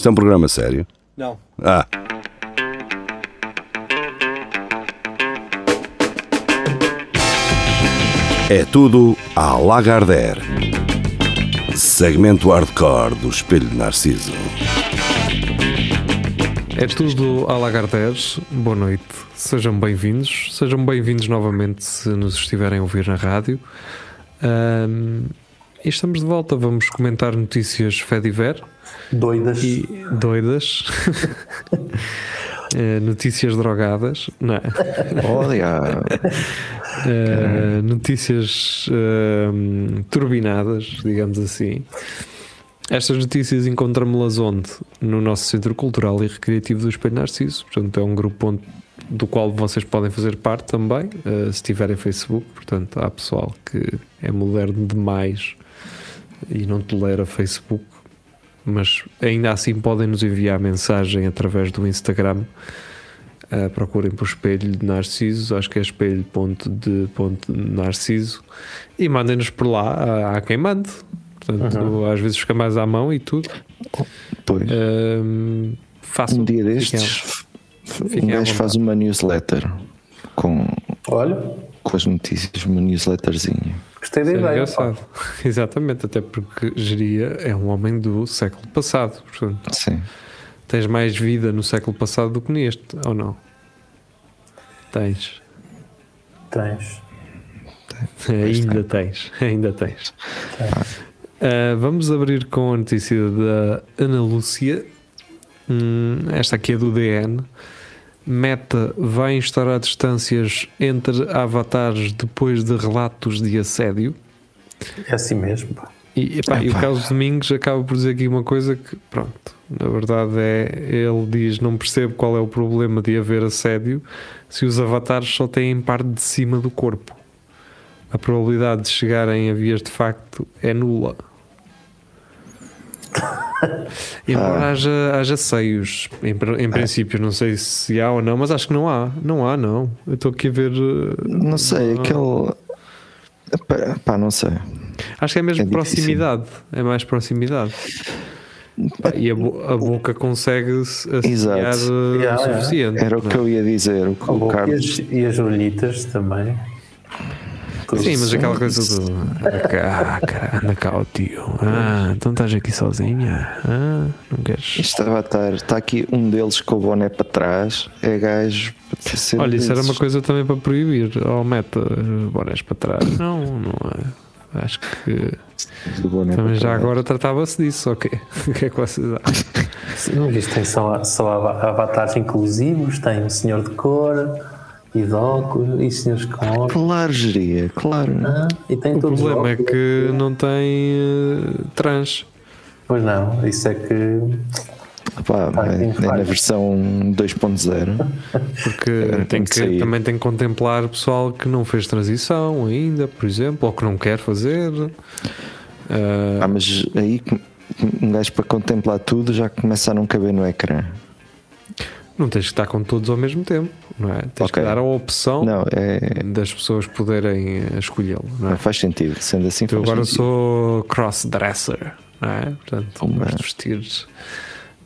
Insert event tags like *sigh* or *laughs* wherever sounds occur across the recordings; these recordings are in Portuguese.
Isto é um programa sério? Não. Ah. É tudo à Lagardère. Segmento hardcore do Espelho de Narciso. É tudo à Lagardère. Boa noite. Sejam bem-vindos. Sejam bem-vindos novamente se nos estiverem a ouvir na rádio. Ahm, e estamos de volta. Vamos comentar notícias Fediver Doidas. e doidas. *laughs* Eh, notícias drogadas. Não é? Olha, Uh, notícias uh, turbinadas, digamos assim. Estas notícias encontramos-las onde? No nosso Centro Cultural e Recreativo do Espelho Narciso. Portanto, é um grupo onde- do qual vocês podem fazer parte também, uh, se tiverem Facebook. Portanto, há pessoal que é moderno demais e não tolera Facebook, mas ainda assim podem nos enviar mensagem através do Instagram. Uh, procurem por espelho de Narciso, acho que é espelho.de.narciso e mandem-nos por lá. Há, quem mande, portanto, às vezes fica mais à mão e tudo. pois. Um, façam, um dia destes, fiquem um gajo faz uma newsletter com, Olha, com as notícias, uma newsletterzinha. Gostei da é ideia. engraçado. *laughs* Exatamente, até porque Geria é um homem do século passado. Portanto, Sim. tens mais vida no século passado do que neste, ou não? Tens. Tens. *laughs* ainda tens, ainda tens. Uh, vamos abrir com a notícia da Ana Lúcia. Hum, esta aqui é do DN. Meta vai instaurar distâncias entre avatares depois de relatos de assédio. É assim mesmo. pá. E, epá, e o. Carlos Domingos acaba por dizer aqui uma coisa que, pronto, na verdade é, ele diz, não percebe qual é o problema de haver assédio se os avatares só têm parte de cima do corpo. A probabilidade de chegarem a vias de facto é nula. *laughs* *laughs* Embora Ah. haja, haja seios, em, em princípio, não sei se há ou não, mas acho que não há. Não há, não. Eu estou aqui a ver. uh, Não sei, há. aquele. Pá, pá, não sei. Acho que é mesmo É proximidade. É mais proximidade. Pá, E a, bo- a boca consegue se associar Exato. o Yeah, yeah. suficiente. Era o não que é? eu ia dizer. O, A o boca e Carlos. as, e as olhitas também. Tudo Sim, mas aquela coisa do. Ah, cara, anda cá o tio. Ah, então estás aqui sozinha. Ah, não queres. Isto estava a estar. Está aqui um deles com o boné para trás. É gajo. Olha, isso era uma coisa também para proibir. Ou meta uh, bonés para trás. Não, não é. Acho que também já trás. agora tratava-se disso, ok? *laughs* O que é que vocês acham? Não viste, tem só, só ava- avatares inclusivos, tem um senhor de cor, e de óculos, e senhores com óculos. Claro, geria, claro. Ah, e tem O problema é que não tem uh, trans. Pois não, isso é que. Pá, Tá, é, é na versão 2.0. Porque tem tem que também tem que contemplar pessoal que não fez transição ainda, por exemplo, ou que não quer fazer. Ah, Ah, mas aí um gajo para contemplar tudo já começa a não caber no ecrã. Não tens que estar com todos ao mesmo tempo, não é? Tens Ok. que dar a opção Não, é, das pessoas poderem eh, escolhê-lo. Não é? faz sentido. Sendo assim, Eu faz agora sentido. sou cross-dresser, não é? Portanto, Uma- gosto de vestir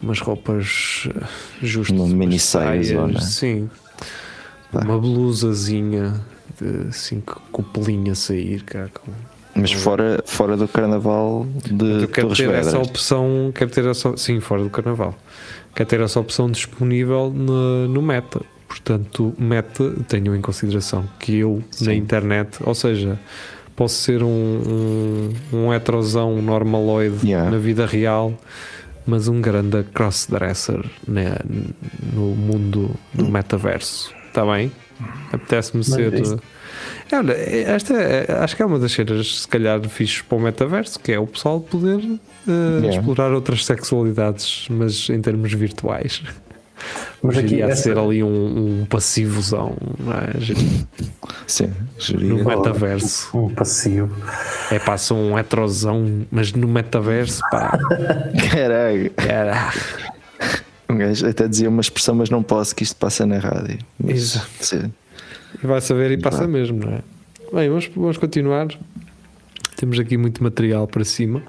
umas roupas eh, justas. Uma mini saia, né? Sim. Pá. Uma blusazinha de assim, com a sair, cá, com Mas fora, fora do carnaval de Eu quero Torres ter essa Vedras. opção, quero ter essa, sim, fora do carnaval. Quero ter essa opção disponível no, no Meta. Portanto, Meta, tenham em consideração que eu na Sim. internet, ou seja, posso ser um, um, um heterosão normaloide Yeah. na vida real, mas um grande crossdresser né, no mundo do metaverso. Está bem? Apetece-me ser. isto- É, Olha, esta é- acho que é uma das cenas, se calhar, fixes para o metaverso, que é o pessoal poder eh, Yeah. explorar outras sexualidades, mas em termos virtuais. *laughs* Mas aqui Iria essa- ser ali um, um passivozão não é? Sim, geria. no metaverso. Um passivo. É pá, sou um heterosão, mas no metaverso, pá, *laughs* Caralho. era. Um gajo até dizia uma expressão, mas não posso, que isto passa na rádio. Mas, Exato. sim. E vai saber e passa mesmo, não é? Bem, vamos, vamos continuar. Temos aqui muito material para cima.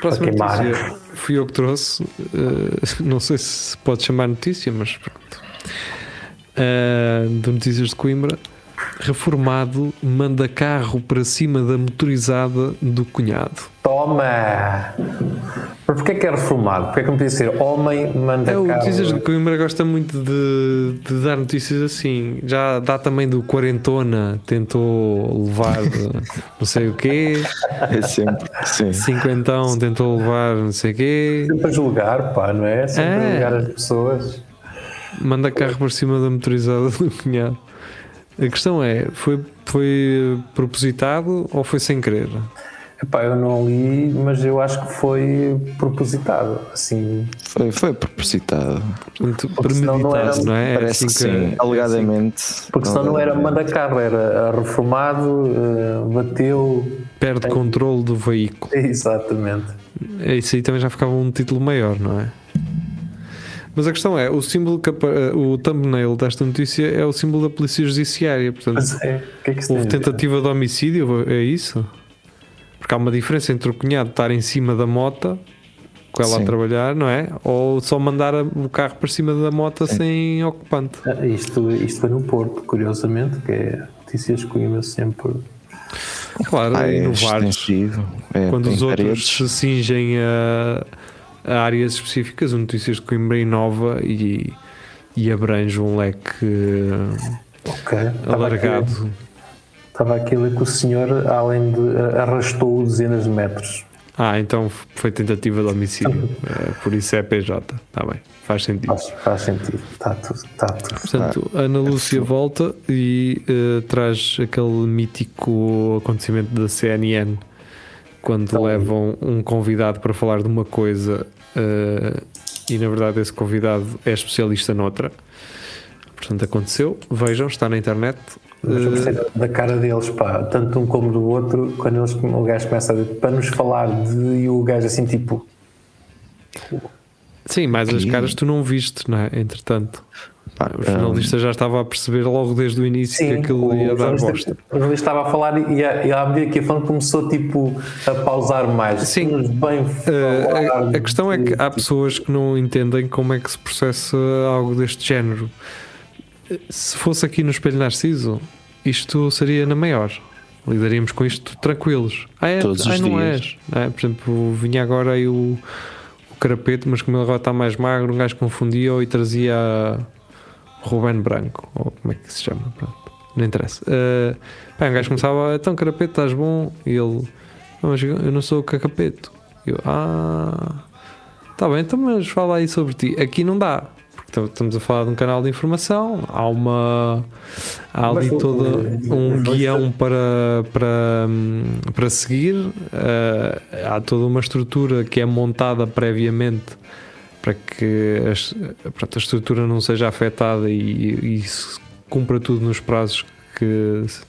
Próxima notícia fui eu que trouxe. eh, não sei se pode chamar notícia, mas pronto. Eh, de Notícias de Coimbra. Reformado manda carro para cima da motorizada do cunhado. Toma! Porquê que é reformado? Porquê que não podia ser homem manda É, o? Notícias de Coimbra gosta muito de, de dar notícias assim. Já dá também do Quarentona, tentou levar *laughs* não sei o quê. É sempre. Sim. Cinquentão tentou levar não sei o quê. Sempre a julgar, pá, não é? Sempre É. a julgar as pessoas. Manda carro por cima da motorizada do cunhado. A questão é, foi, foi propositado ou foi sem querer? Epá, eu não li, mas eu acho que foi propositado. Assim, Foi, foi propositado. Portanto, Porque senão não premeditado, não, era- é? É Parece assim que sim. Alegadamente. porque senão não era manda carro, era reformado, eh, bateu. Perde controle do veículo. *laughs* Exatamente. É, Isso aí também já ficava um título maior, não é? Mas a questão é, o símbolo que apa- o thumbnail desta notícia é o símbolo da Polícia Judiciária, portanto, Mas é, o que é que se houve tentativa de homicídio, é isso? Porque há uma diferença entre o cunhado estar em cima da moto com ela a Sim. trabalhar, não é? Ou só mandar a- o carro para cima da moto sem ocupante. Ah, Isto, isto foi no Porto, curiosamente, que é notícias de Coimbra sempre. Claro, Ah, é inovar. É, quando os outros paredes. se cingem a, a áreas específicas, o Notícias de Coimbra inova e, e abrange um leque Ok. Estava aqui, alargado. Estava aqui a ler que o senhor, além de. arrastou dezenas de metros. Ah, então foi tentativa de homicídio, É, por isso é PJ, está bem, faz sentido. Faz, faz sentido. Está tudo. Está tudo. Portanto, a Ana Lúcia volta e eh, traz aquele mítico acontecimento da CNN quando Então- levam um convidado para falar de uma coisa eh, e na verdade esse convidado é especialista noutra. Portanto, aconteceu. Vejam, está na internet. Mas eu gostei da cara deles, pá, tanto de um como do outro, quando eles, o gajo começa a dizer para nos falar de. e o gajo assim tipo. sim, mas as caras tu não viste, não é? Entretanto, Pá, o jornalista já estava a perceber logo desde o início que aquilo ia dar bosta. o jornalista estava a falar e, a- e à medida que ia falando começou tipo a pausar mais. Sim. Bem Uh, a, a questão é que há de- pessoas que não entendem como é que se processa algo deste género. Se fosse aqui no Espelho Narciso, isto seria na maior. Lidaríamos com isto tranquilos. Ah, é? Todos os não dias. és. é? Por exemplo, vinha agora aí o, o carapeto, mas como ele agora está mais magro, um gajo confundia e trazia Ruben Branco, ou como é que se chama? Pronto, não interessa. Uh, pá, um gajo começava, então carapeto, estás bom? E ele, não, mas eu não sou o cacapeto. Eu, ah, tá bem, então mas fala aí sobre ti. Aqui não dá, estamos a falar de um canal de informação, há uma. Há ali Mas todo um guião para, para, para seguir, eh, há toda uma estrutura que é montada previamente para que as- pronto, a estrutura não seja afetada e, e se cumpra tudo nos prazos que se-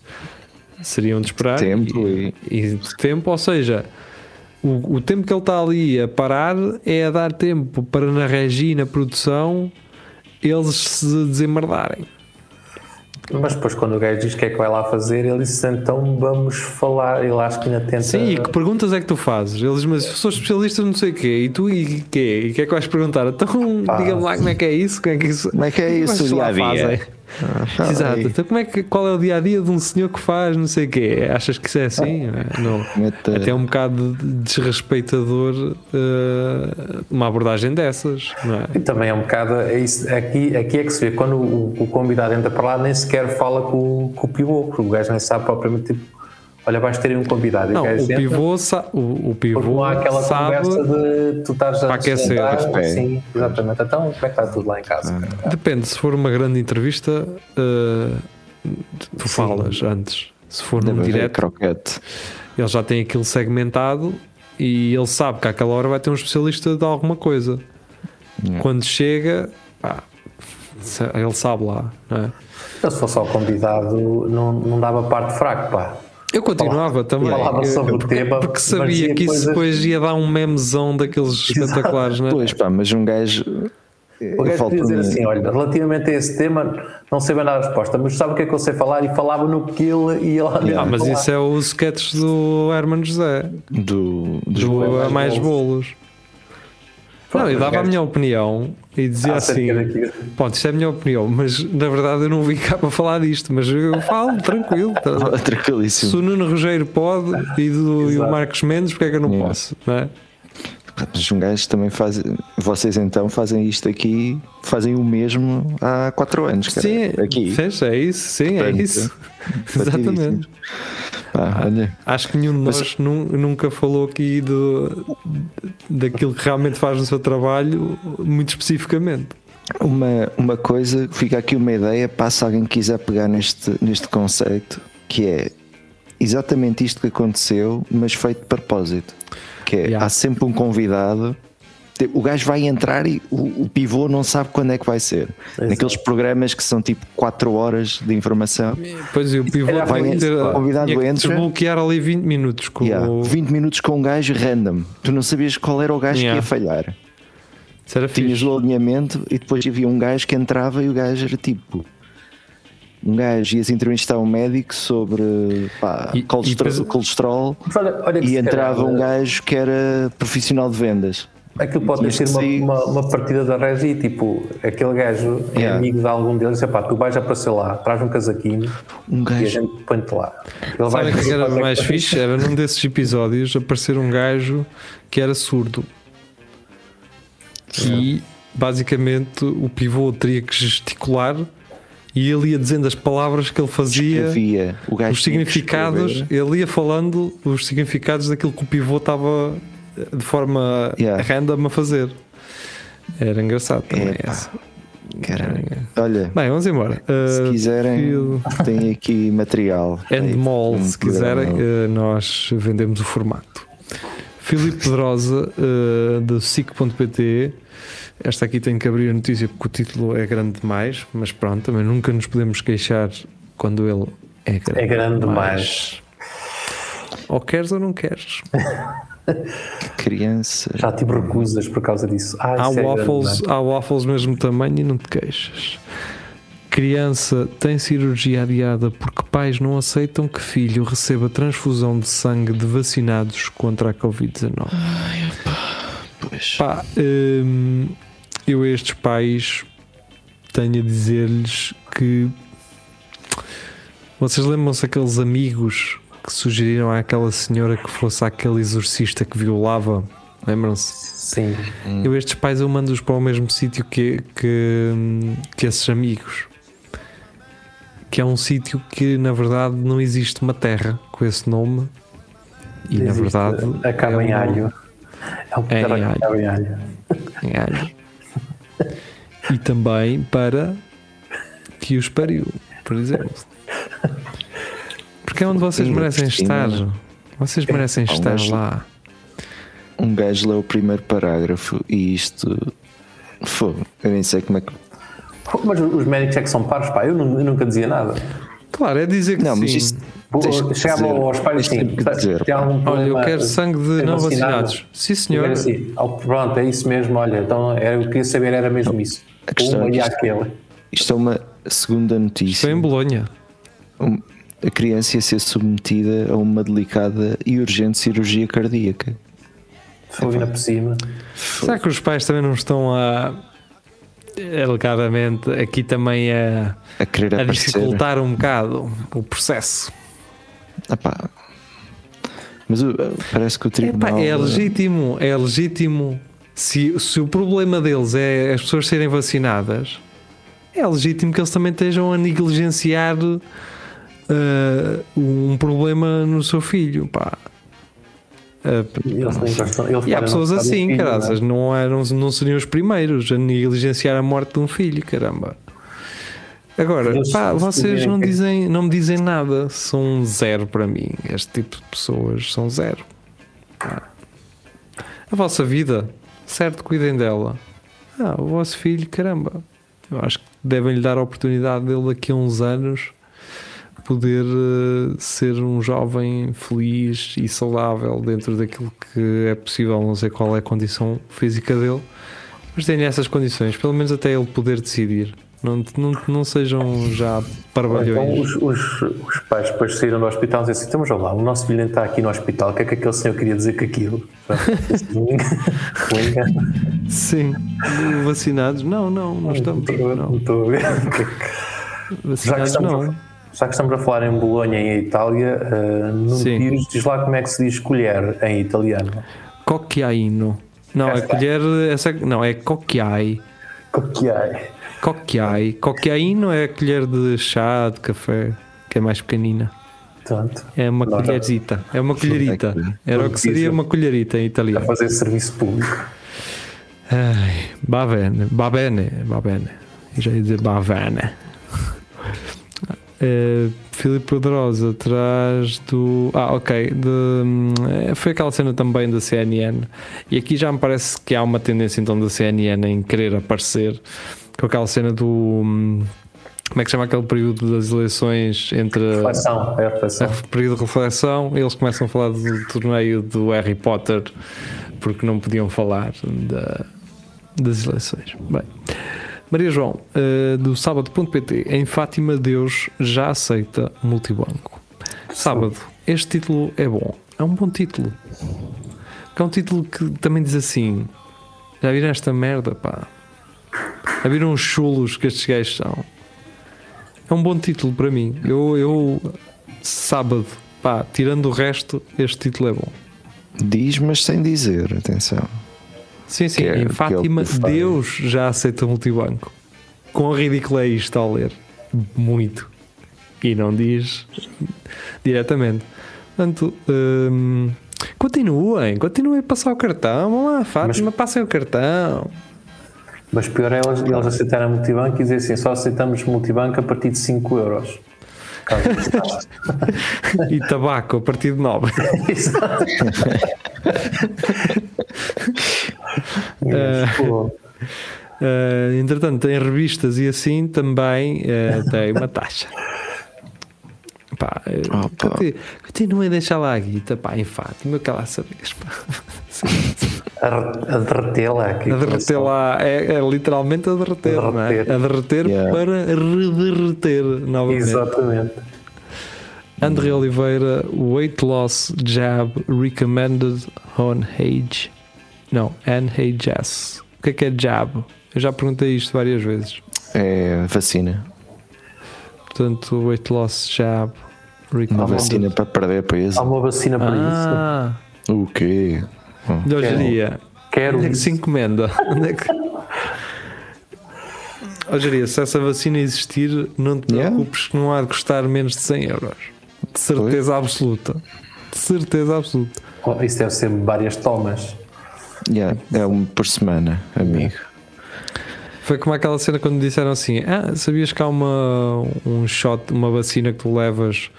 seriam de esperar Tempo e, e de tempo, ou seja, o, o tempo que ele está ali a parar é a dar tempo para na regi e na produção eles se desemmerdarem. Mas depois, quando o gajo diz o que é que vai lá fazer, ele diz então vamos falar. Ele acho que ainda tenta. Sim, e que perguntas é que tu fazes? Eles dizem, mas eu sou especialista não sei o quê, e tu e quê? E o que é que vais perguntar? Então diga-me lá como é que é isso, como é que isso, Como é que é isso Vocês o lá dia a dia? fazem? Exato, então como é que, qual é o dia a dia de um senhor que faz não sei o quê? Achas que isso é assim? Não. Mete- Até é um bocado desrespeitador eh, uma abordagem dessas, não é? E também é um bocado. É isso, aqui, aqui é que se vê, quando o, o convidado entra para lá, nem sequer fala com, o- com o pivô, porque o gajo nem sabe propriamente tipo. Olha, vais ter um convidado. Não, o pivô, sa- o, o Porque não pivô há aquela sabe, conversa de tu estás a aquecer, pé. Sim, exatamente. Então, como é que está tudo lá em casa? depende, se for uma grande entrevista, eh, tu falas antes. Se for Deve num haver direto, croquete. ele já tem aquilo segmentado e ele sabe que àquela hora vai ter um especialista de alguma coisa. Yeah. Quando chega, pá, ele sabe lá, não é? Então, se fosse só convidado, não, não dava parte fraco, pá. Eu continuava também, falava sobre o porque, tema, porque sabia que isso coisas- depois ia dar um memezão daqueles espetaculares, não é? Pois pá, mas um gajo O gajo podia dizer assim: olha, relativamente a esse tema, não sei bem dar a resposta, mas sabe o que é que eu sei falar? E falava no que ele ia lá Ah, mas isso é o sketch do Hermano José, do, do bolos. A Mais Bolos. Não, eu dava a minha opinião e dizia assim: Acerca daquilo. Pronto, isto é a minha opinião, mas na verdade eu não vim cá para falar disto, mas eu falo *laughs* tranquilo. tá? Tranquilíssimo. Se o Nuno Rogério pode e, do, e o. Marcos Mendes, porque é que eu não Yeah. posso? Não é? Mas um gajo também faz. Vocês então fazem isto aqui, fazem o mesmo há 4 anos, cara. Sim, aqui. é isso, sim, é Portanto, isso. *laughs* Exatamente. Ah, olha, Acho que nenhum de Mas- nós nun- nunca falou aqui do, daquilo que realmente faz no seu trabalho, muito especificamente. uma, uma coisa, fica aqui uma ideia para se alguém quiser pegar neste, neste conceito, que é exatamente isto que aconteceu, mas feito de propósito. Que é, Yeah. há sempre um convidado. O gajo vai entrar e o, o pivô não sabe quando é que vai ser. Naqueles programas que são tipo 4 horas de informação. Pois e o pivô tem vai que ter, o convidado tinha que entra. desbloquear ali 20 minutos com Yeah, o. 20 minutos com um gajo random. Tu não sabias qual era o gajo Yeah. que ia falhar. Isso era Tinhas fixe. o alinhamento e depois havia um gajo que entrava e o gajo era tipo. Um gajo ias entrevistar um médico sobre pá, E- e colesterol, depois- colesterol olha, olha e entrava calhar, um gajo que era profissional de vendas. Aquilo pode sido uma, sair. uma, uma partida da regi, tipo, aquele gajo é Yeah. amigo de algum deles, e pá, tu vais aparecer lá, traz um casaquinho Um e a gajo. gente põe-te lá. Ele Sabe o que era *laughs* fazer- mais fixe? Era num desses episódios aparecer um gajo que era surdo. E basicamente o pivô teria que gesticular e ele ia dizendo as palavras que ele fazia, Escrevia. Os significados, ele ia falando os significados daquilo que o pivô estava eh, de forma Yeah. random a fazer. Era engraçado também. Epá. essa. Caralho. Olha, Bem, vamos embora. se Uh, quiserem, fio- *laughs* tem aqui material. Endemol, Um se quiserem, eh, nós vendemos o formato. Filipe Pedrosa, eh, do SIC.pt. Esta aqui tem que abrir a notícia porque o título é grande demais, mas pronto, também nunca nos podemos queixar quando ele é grande, É grande demais. Ou queres ou não queres. *laughs* Criança. Já tive recusas por causa disso. Ah, Há é waffles, demais. há waffles mesmo tamanho e não te queixas. Criança tem cirurgia adiada porque pais não aceitam que filho receba transfusão de sangue de vacinados contra a Covid-19. Pois. Pá, hum, eu a estes pais tenho a dizer-lhes que vocês lembram-se aqueles amigos que sugeriram àquela senhora que fosse aquele exorcista que violava? Lembram-se? Sim. Eu estes pais eu mando-os para o mesmo sítio que, que, que esses amigos. Que é um sítio que na verdade não existe uma terra com esse nome. E na Existe verdade. Acaba em é um- alho. É um É em alho. acaba em alho. E também para que os pariu, por exemplo. Porque é onde vocês merecem estar. Vocês merecem estar lá. Um gajo leu o primeiro parágrafo e isto. Fogo. Eu nem sei como é que. Mas os médicos é que são paros, pá. Eu, nu- eu nunca dizia nada. Claro, é dizer que Não, sim. mas que Chegava dizer, aos pais assim, tem algum Olha, problema? eu quero sangue de não vacinado? vacinados. Sim, senhor. era assim, oh, pronto, é isso mesmo, olha, então era, eu queria saber, era mesmo isso. A questão Uma é que e isto- aquele. Isto é uma segunda Foi notícia. em Bolonha. Um- a criança ia ser submetida a uma delicada e urgente cirurgia cardíaca. Foi ainda por cima. Será que os pais também não estão a. alegadamente aqui também a, A querer a aparecer. dificultar um bocado o processo? Ah pá. Mas parece que o Epá, tribunal. é legítimo, é legítimo. Se, se o problema deles é as pessoas serem vacinadas, é legítimo que eles também estejam a negligenciar uh, um problema no seu filho. Pá. Uh, gostam- e há pessoas assim, filho, caraças, não é? não, eram, não seriam os primeiros a negligenciar a morte de um filho, caramba. Agora, Eles pá, vocês não, dizem, não me dizem nada, são zero para mim. Este tipo de pessoas são zero. Pá. A vossa vida, certo, cuidem dela. Ah, o vosso filho, caramba. Eu acho que devem lhe dar a oportunidade dele daqui a uns anos poder eh, ser um jovem feliz e saudável dentro daquilo que é possível, não sei qual é a condição física dele, Mas tenha essas condições, pelo menos até ele poder decidir. Não, não, não sejam já Então, parvalhões. os, os, os pais depois saíram do hospital e diziam assim: estamos lá, o nosso filho nem está aqui no hospital, o que é que aquele senhor queria dizer com aquilo? *laughs* Sim. Vacinados? Não, não, não estamos. Não Não. estou a ver. Já que, Vacinados estamos não. a, já que estamos a falar em Bolonha em Itália, uh. Pires diz lá como é que se diz colher em italiano. Cocchiaino. Não, é colher. Essa, não, é cocchiai. Coquiai. Cocchiai. Cocchiaino é a colher de chá, de café, que é mais pequenina. Portanto, É uma Nota. colherzita. É uma colherita. Era o que seria uma colherita em a italiano. fazer serviço público. Ai, va bene, va bene, va bene. Eu já ia dizer va bene. Eh, Filipe Poderosa atrás do. Ah, ok. De, hum, foi aquela cena também da CNN. E aqui já me parece que há uma tendência então da CNN em querer aparecer com aquela cena do. hum, Como é que chama aquele período das eleições entre. Reflexão, é a reflexão. A período de reflexão, eles começam a falar do torneio do Harry Potter porque não podiam falar da- das eleições. Bem, Maria João, eh, do sábado.pt, em Fátima, Deus já aceita multibanco. Sábado, este título é bom, é um bom título. Que é um título que também diz assim: já viram esta merda, pá? Já viram os chulos que estes gajos são? É um bom título para mim. Eu, eu sábado, pá, tirando o resto, este título é bom. Diz, mas sem dizer, atenção. Sim, sim, é- em Fátima. Deus já aceita multibanco. Quão ridículo é isto ao ler? Muito. E não diz diretamente. Portanto, hum, continuem, continuem a passar o cartão. Vamos lá, Fátima, passem o cartão. Mas pior é eles, eles aceitarem multibanco e dizer assim: só aceitamos multibanco a partir de 5 euros. *laughs* E tabaco a partir de 9. *laughs* Exato. Pô, Uh, entretanto, em revistas e assim também uh, tem uma taxa. Pá, uh, Opa. conti- continuem a deixar lá a guita, pá, em Fátima, que lá sabias, pá. *laughs* A, re- a derretê-la a derreter lá, é, é literalmente a derreter, A não é? derreter. A derreter Yeah. para rederreter novamente. Exatamente. André Oliveira, weight loss jab recommended on age. Não, NHS. O que é que é jab? Eu já perguntei isto várias vezes. É vacina. Portanto, weight loss jab Uma recommended. vacina para perder peso. Há uma vacina para Ah, O quê? Oh, de. Quero Onde é que se encomenda? Onde é que... *laughs* Se essa vacina existir, não te Yeah. preocupes que não há de custar menos de 100 euros. De certeza absoluta. De certeza absoluta. Oh, Isso deve ser várias tomas. yeah, é um por semana, amigo. Foi como aquela cena quando disseram assim: Ah, sabias que há uma, um shot, uma vacina que tu levas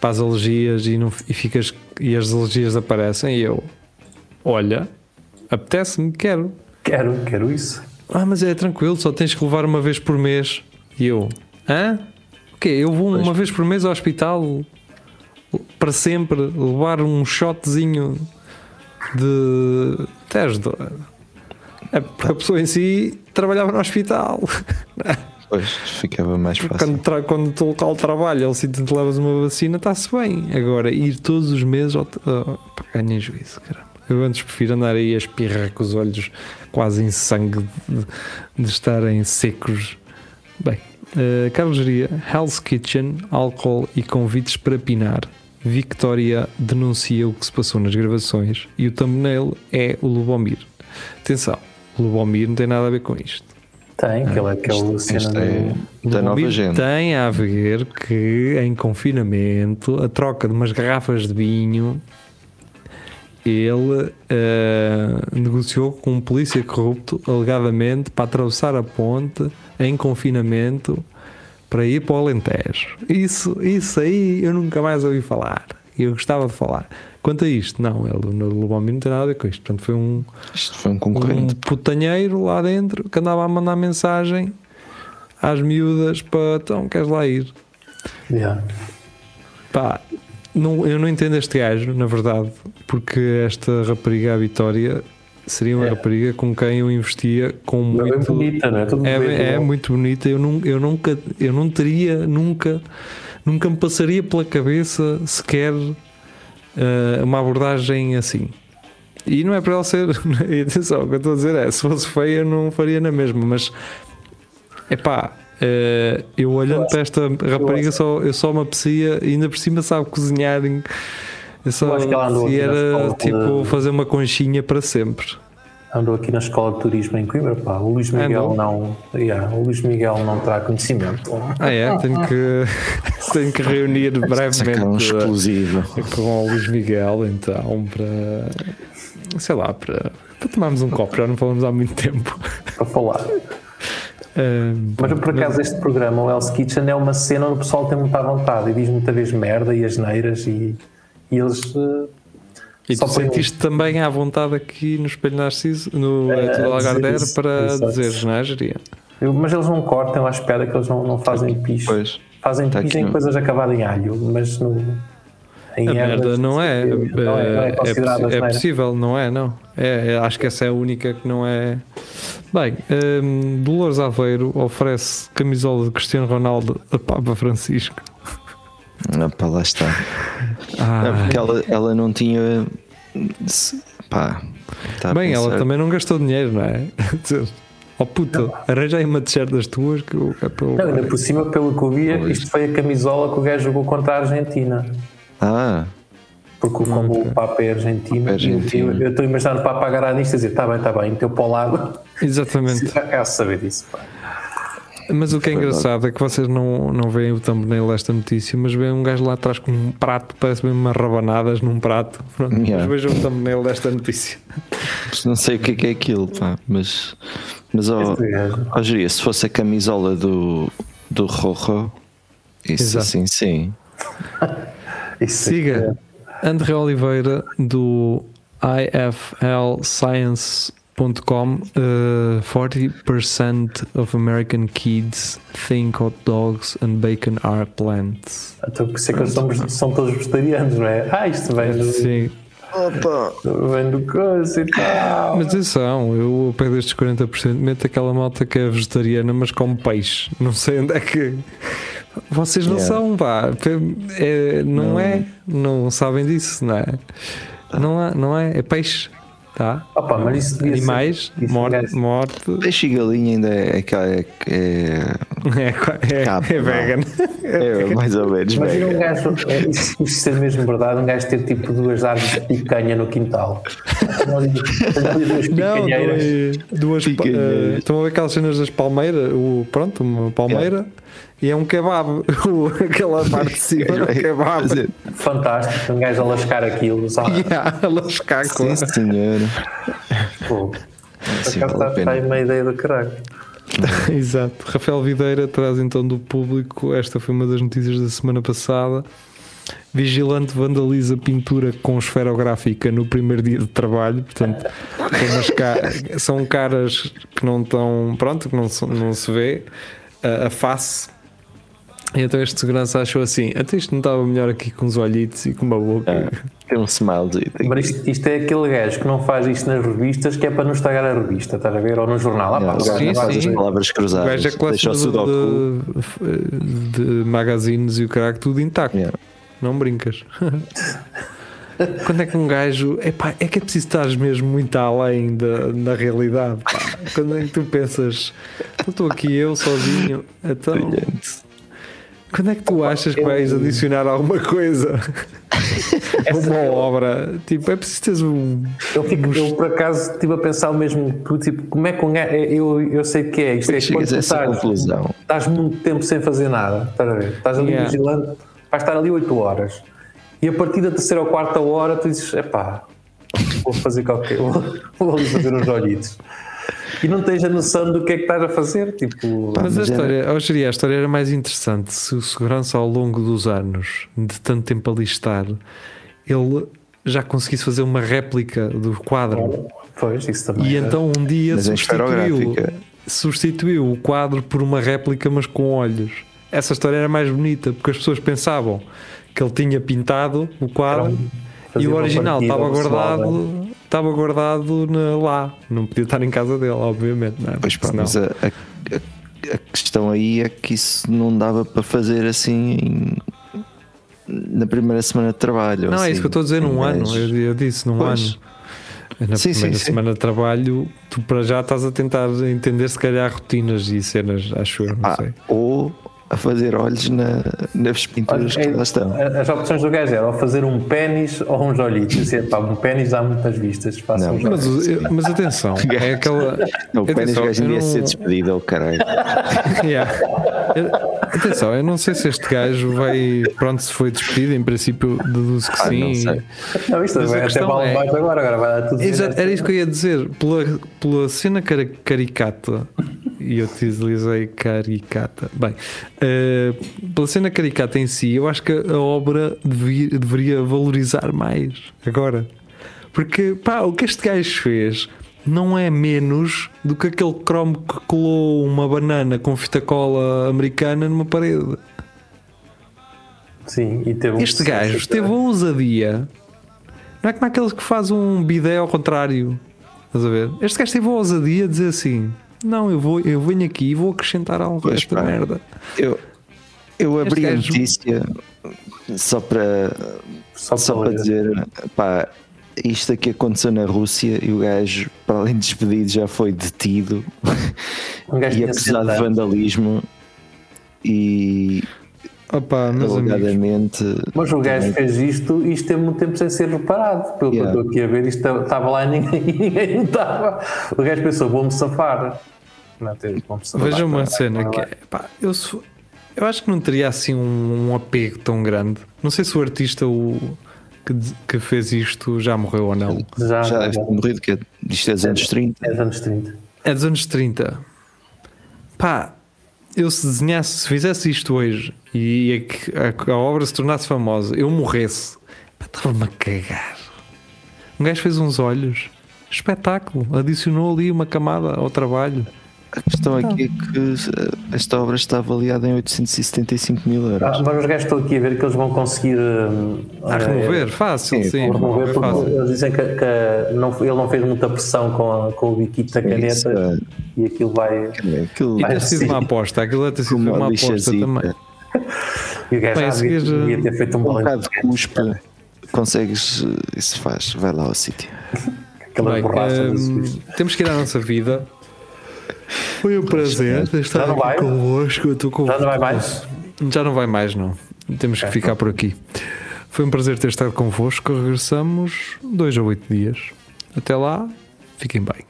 para as alergias e, não, e, ficas, e as alergias aparecem? E eu, olha, apetece-me, quero. Quero, quero isso. Ah, mas é tranquilo, só tens que levar uma vez por mês. E eu, hã? O quê? Eu vou uma vez por mês ao hospital para sempre levar um shotzinho de. Tens de. É porque a pessoa em si trabalhava no hospital. *laughs* Pois, ficava mais Quando, fácil. tra quando o teu local de trabalho é o sítio onde levas uma vacina, está-se bem. Agora, ir todos os meses, ao te- pá, ganhem juízo, caramba. Eu antes prefiro andar aí a espirrar com os olhos quase em sangue de, de estarem secos. Bem, uh, Carlos Geria, Hell's Kitchen, álcool e convites para pinar. Victoria denuncia o que se passou nas gravações e o thumbnail é o Lubomir. Atenção, o Lubomir não tem nada a ver com isto. Tem, aquela, aquela Isto, cena do. é da nova gente. tem a ver que em confinamento a troca de umas garrafas de vinho ele eh, negociou com um polícia corrupto alegadamente para atravessar a ponte em confinamento para ir para o Alentejo. Isso, isso aí eu nunca mais ouvi falar. Eu gostava de falar. Quanto a isto, não, ele no Lubomir não tem nada a ver com isto. Portanto, foi um, Isto foi um um concorrente. putanheiro lá dentro que andava a mandar mensagem às miúdas para então queres lá ir? Yeah. Pá, não, eu não entendo este gajo, na verdade, porque esta rapariga, a Vitória, seria uma É. rapariga com quem eu investia com Não é bem muito. bonita, não é? Tudo É, bem, é não muito bonita. Eu, nun- eu nunca, eu não teria, nunca, nunca me passaria pela cabeça sequer eh, uma abordagem assim. E não é para ela ser. *laughs* Atenção, o que eu estou a dizer é: se fosse feia, eu não faria na mesma. Mas é pá, eu olhando para esta rapariga, só, eu só me apetecia, e ainda por cima sabe cozinhar. em- Eu só Eu acho que ela andou na era tipo de- fazer uma conchinha para sempre. Andou aqui na escola de turismo em Coimbra, pá. O Luís Miguel Andou? não. Yeah, o Luís Miguel não terá conhecimento. Ah, é? Tenho que, *laughs* tenho que reunir um brevemente exclusivo. com o Luís Miguel, então, para sei lá, para, para tomarmos um copo. Já não falamos há muito tempo. para falar. Ah, Mas por acaso este programa, o Hell's Kitchen, é uma cena onde o pessoal tem muita vontade e diz muita vez merda e asneiras e, e eles. eh, e só tu sentiste também à vontade aqui no Espelho Narciso, no É, é, tudo a Lagardère, dizer para exato. dizeres, não é, Jeria? eu- mas eles não cortam à espera que eles não, não fazem piso. Pois. Fazem Tá aqui em no- coisas acabadas em alho, mas no. Em A ervas, merda não é, não é, não é é, possi- é asneira. possível, não é? Não. É, é, acho que essa é a única que não é. Bem, hum, Dolores Aveiro oferece camisola de Cristiano Ronaldo a Papa Francisco. Ah, pá, lá está. Ah, Não, porque ela, ela não tinha. Pá. tá Bem, ela também não gastou dinheiro, não é? *laughs* Dizer, Oh puta, arranja aí uma t-shirt das tuas que eu é eu- Não, ainda por cima, pelo que eu vi, Pois. isto foi a camisola que o gajo jogou contra a Argentina. Ah, Porque como o Papa é argentino, Papa é argentino. eu- eu estou a imaginar o Papa agarrar nisto e dizer: está bem, está bem, meteu para o lado. Exatamente. Já *laughs* quero saber disso. Pá. Mas o que é engraçado é que vocês não, não veem o thumbnail desta notícia, mas veem um gajo lá atrás com um prato, parece mesmo umas rabanadas num prato. Pronto, Yeah. Mas vejam o thumbnail desta notícia. não sei o que é, que é aquilo, pá. Mas. Mas, ó, ó, Jeria, se fosse a camisola do, do Rojo, isso Exato. assim, sim. *laughs* Isso Siga André Oliveira do iflscience.com. Uh, 40% of American kids think hot dogs and bacon are plants. Então, isso é que eles são, todos vegetarianos, não é? Ah, isto vem do, Sim, Opa! vem do coisa e tal. mas atenção, eu ao pé destes 40% meto aquela malta que é vegetariana, mas come peixe. Não sei onde é que. Vocês não Yeah. são, pá. É, não, é, não sabem disso, não é? Não, há, não é, é peixe, tá? Opa, mas isso devia ser- Animais, isso morte, morte. Peixe e galinha ainda é, é, é, É, *laughs* é, é não. vegan. é, é mais ou menos. Imagina um gajo, é, isso, isso ser mesmo verdade, um gajo ter tipo duas árvores de picanha no quintal. Duas Não, duas. pa- Picanheiras. eh, estão a ver aquelas cenas das palmeiras? O, pronto, uma palmeira e é um kebab. *laughs* Aquela parte de cima é um *laughs* kebab. Fantástico, um gajo a lascar aquilo. Só, *laughs* Yeah, elas cacam. Sim, senhor. pô, Sim, Por acaso vale a está, aí uma ideia do caralho. Exato. Rafael Videira traz então do público. Esta foi uma das notícias da semana passada. Vigilante vandaliza pintura com esferográfica no primeiro dia de trabalho. Portanto, são, umas ca- são caras que não estão. Pronto, que não, se- não se vê a, a face. E então este segurança achou assim: até isto não estava melhor aqui com os olhitos e com uma boca. Ah, tem um smile. Mas isto, isto é aquele gajo que não faz isto nas revistas que é para não estragar a revista, estás a ver? Ou no jornal. Ah, pá, o gajo sim, faz sim. isto. palavras O cruzadas. gajo é Deixa o sudoku. de, de magazines e o caralho tudo intacto. Yeah. Não brincas. *laughs* Quando é que um gajo. Epá, é que é preciso estar mesmo muito além da, da realidade. pá. Quando é que tu pensas, "Então estou aqui eu sozinho, então. Quando é que tu achas que vais adicionar alguma coisa? *laughs* Uma obra. Tipo, é preciso teres um. Eu, fico, eu por acaso estive a pensar o mesmo tu, tipo, como é que um gajo, eu, eu sei que é, isto é quando estás, conclusão. estás muito tempo sem fazer nada, estás a ver? Estás ali Yeah. vigilante, vais estar ali 8 horas e a partir da terceira ou quarta hora tu dizes, epá, vou fazer qualquer, *laughs* vou, fazer uns olhitos. E não tens a noção do que é que estás a fazer, tipo, Mas a era- história, hoje diria, a história era mais interessante se o segurança ao longo dos anos, de tanto tempo ali estar, ele já conseguisse fazer uma réplica do quadro. pois, isso também. E é. então um dia Mas substituiu, substituiu o quadro por uma réplica, mas com olhos. Essa história era mais bonita porque as pessoas pensavam que ele tinha pintado o quadro um- e o original estava guardado estava guardado na- lá, não podia estar em casa dele, obviamente. Não é? Pois pá, mas a, a- a- questão aí é que isso não dava para fazer assim em- na primeira semana de trabalho. Não, é assim, isso que eu estou a dizer num um ano. Eu, eu disse num Pois. ano. Na Sim, sim, primeira sim. semana de trabalho, tu para já estás a tentar entender se calhar rotinas e cenas, acho eu, não Ah, sei. ou a fazer olhos na, nas pinturas Olha, que lá estão. é- As opções do gajo eram ou fazer um pênis ou um olhos. Assim, pá, um pênis dá muitas vistas. Não, um Mas, o- mas atenção, *laughs* é aquela. Não, o pênis gajo eu ia ser despedido ao caralho. *laughs* Yeah. Eu- Atenção, eu não sei se este gajo vai. Pronto, se foi despedido, em princípio deduzo que Ah, sim. não sei. Não, isto mas a vai até é- agora, agora vai dar tudo Exato, era isso que eu ia dizer. Pela, pela cena caricata, e eu utilizei caricata. Bem, eh, pela cena caricata em si, eu acho que a obra devia- deveria valorizar mais agora. Porque, pá, o que este gajo fez não é menos do que aquele cromo que colou uma banana com fita cola americana numa parede. Sim, e teve um Este gajo teve a ousadia. Não é como aqueles que faz um bidé ao contrário. Estás a ver? Este gajo teve a ousadia de dizer assim: Não, eu, vou, eu venho aqui e vou acrescentar algo a Pois, esta pá. merda. Eu, eu Este abri a gajo- notícia só para, Só só para dizer pá, isto aqui aconteceu na Rússia e o gajo, para além de despedido, já foi detido Um gajo e acusado de 60 anos. vandalismo e Opa, meus amigos. alegadamente Mas o gajo fez isto e isto teve muito tempo sem ser reparado. Pelo Yeah. que eu estou aqui a ver, isto estava lá e ninguém, *laughs* ninguém notava. O gajo pensou, vou-me safar. Não, teve, vou-me safar. Veja uma cena que é. Pá, eu, sou- eu acho que não teria assim um, um apego tão grande. Não sei se o artista o, que, que fez isto já morreu ou não. Já, já já, deve ter morrido, que é, isto é dos anos 30. É dos anos 30. É dos anos 30. Pá, eu se desenhasse, se fizesse isto hoje e a, que- a- a obra se tornasse famosa, eu morresse, estava-me a cagar. Um gajo fez uns olhos, espetáculo, adicionou ali uma camada ao trabalho. A questão aqui é que eh, esta obra está avaliada em 875 mil euros. Ah, mas os gajos estão aqui a ver que eles vão conseguir hum, A eh, remover, fácil, sim, sim. remover porque fácil. eles dizem que, que não, ele não fez muita pressão com, a- com o biquito da caneta Isso, é. e aquilo vai. Aquilo E Vai ter sido uma aposta, aquilo deve ter sido uma uma aposta também. E o gajo já a devia, seguir, devia ter feito um Um bocado de cuspe, consegues, eh, isso faz, vai lá ao sítio. aquela Bem, borracha hum, temos que ir à nossa vida. Foi um prazer estar Já não aqui vai? convosco. Estou com- Já não vai mais? Já não vai mais, não. Temos que ficar por aqui. Foi um prazer ter estado convosco. Regressamos dois a oito dias. Até lá, fiquem bem.